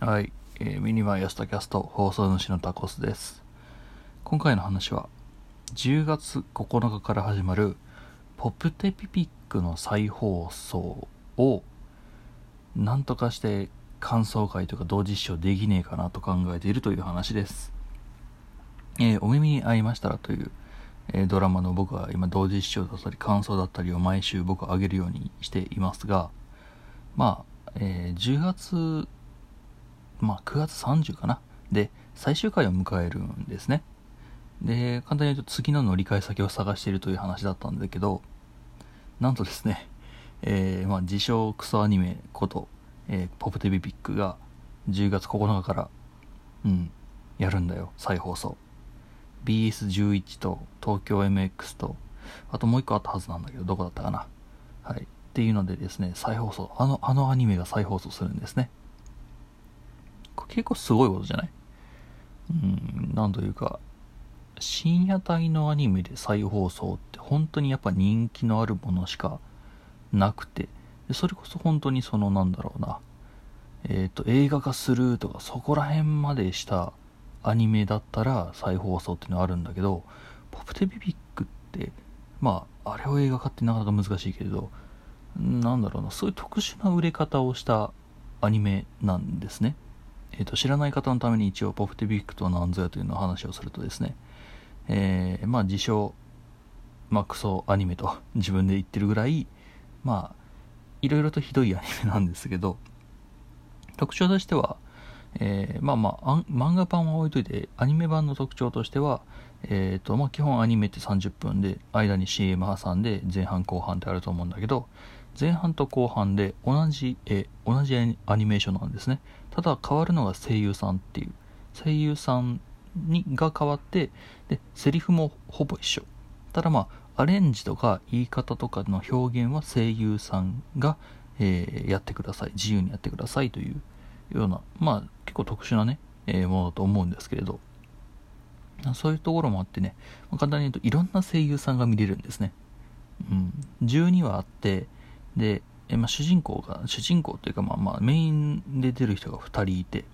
はい、えーミニ MY 朝 tacast 放送主のタコスです。今回の話は10月9日から始まるポプテピピックの再放送をなんとかして感想会とか同時視聴できねえかなと考えているという話です、えーお耳に合いましたらという、えードラマの僕は今同時視聴だったり感想だったりを毎週僕は上げるようにしていますがまあ、えー10月まあ、9月30かな。で、最終回を迎えるんですね。で、簡単に言うと次の乗り換え先を探しているという話だったんだけど、なんとですね、えーまあ、自称クソアニメこと、えーポプテビピックが10月9日から、うん、やるんだよ、再放送。BS11 と東京 MX と、あともう一個あったはずなんだけど、どこだったかな。はい。っていうのでですね、再放送、あの、あのアニメが再放送するんですね。結構すごいことじゃない？うん、なんというか、深夜帯のアニメで再放送って本当にやっぱ人気のあるものしかなくて、それこそ本当にそのなんだろうな、えっ、と、映画化するとかそこら辺までしたアニメだったら再放送っていうのはあるんだけど、ポプテビビックって、まあ、あれを映画化ってなかなか難しいけれど、なんだろうな、そういう特殊な売れ方をしたアニメなんですね。えー、と知らない方のために一応ポプテビックとは何ぞやというのを話をするとですね、えーまあ自称、まあクソアニメと 自分で言ってるぐらい、まあ、いろいろとひどいアニメなんですけど、特徴としては、えーまあまあ、漫画版は置いといて、アニメ版の特徴としては、えーとまあ、基本アニメって30分で、間に CM 挟んで前半後半ってあると思うんだけど、前半と後半で同じ絵、同じアニメーションなんですね。ただ変わるのが声優さんっていう。声優さんにが変わってでセリフもほぼ一緒。ただまあアレンジとか言い方とかの表現は声優さんが、えーやってください。自由にやってくださいというようなまあ構特殊なね、えーものだと思うんですけれど。そういうところもあってね、簡単に言うといろんな声優さんが見れるんですね、うん、12話あってでえまあ、主人公が主人公というか、まあ、まあメインで出る人が2人いて、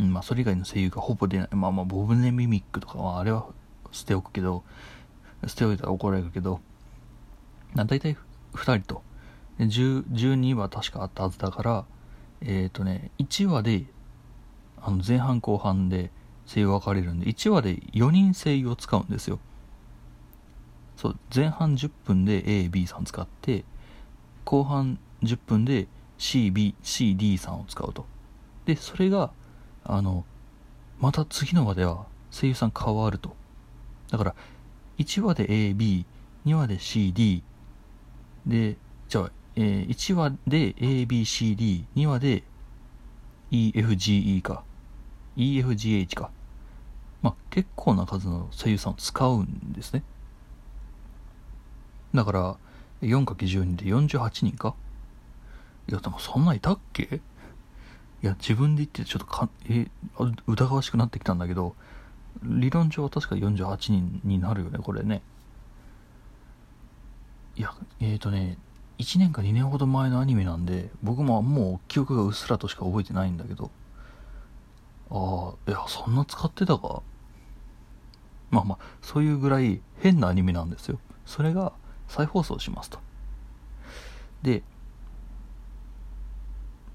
うんまあ、それ以外の声優がほぼ出ない、まあ、まあボブネミミックとかはあれは捨ておくけど捨ておいたら怒られるけどな大体2人と。で12話確かあったはずだからえっ、ー、とね1話であの前半後半で声優分かれるんで1話で4人声優を使うんですよ。そう前半10分で AB さん使って後半10分で CBCD さんを使うと。でそれがあのまた次の話では声優さん変わると。だから1話で AB2 話で CD でじゃあ、えー1話で ABCD2 話で EFGE か。EFGH か。まあ結構な数の声優さんを使うんですね。だから 4×12 で48人か。いやでもそんないたっけ？いや自分で言ってちょっとかえ疑わしくなってきたんだけど理論上は確か48人になるよねこれね。いやえーとね1年か2年ほど前のアニメなんで僕ももう記憶がうっすらとしか覚えてないんだけど。ああいやそんな使ってたか。まあまあそういうぐらい変なアニメなんですよ。それが再放送しますと。で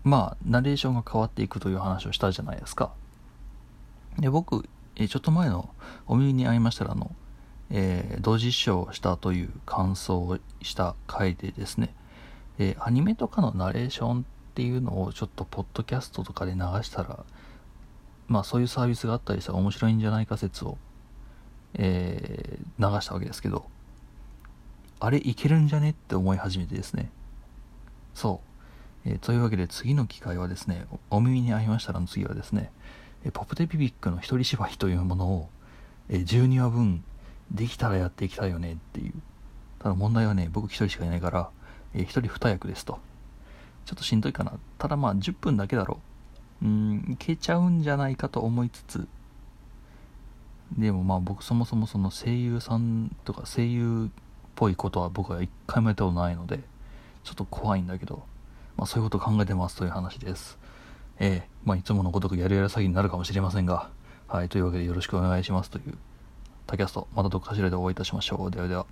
まあナレーションが変わっていくという話をしたじゃないですか。で僕えちょっと前のお耳に合いましたらあの、えー同時視聴したという感想をした回でですね、えーアニメとかのナレーションっていうのをちょっとポッドキャストとかで流したらまあそういうサービスがあったりしたら面白いんじゃないか説を、えー流したわけですけどあれいけるんじゃねって思い始めてですね。そう、えーというわけで次の機会はですねお耳に合いましたらの次はですねえーポプテピピックの一人芝居というものを、えー12話分できたらやっていきたいよねっていう。ただ問題はね僕一人しかいないから、えー一人二役ですと。ちょっとしんどいかな。ただまあ10分だけだろう。うんいけちゃうんじゃないかと思いつつでもまあ僕そもそもその声優さんとか声優っぽいことは僕は一回もやったことないのでちょっと怖いんだけど、まあ、そういうこと考えてますという話です、ええ、まあ、いつものごとくやるやる詐欺になるかもしれませんが、はい、というわけでよろしくお願いしますという、タキャスト、またどっかしらでお会いいたしましょう。ではでは。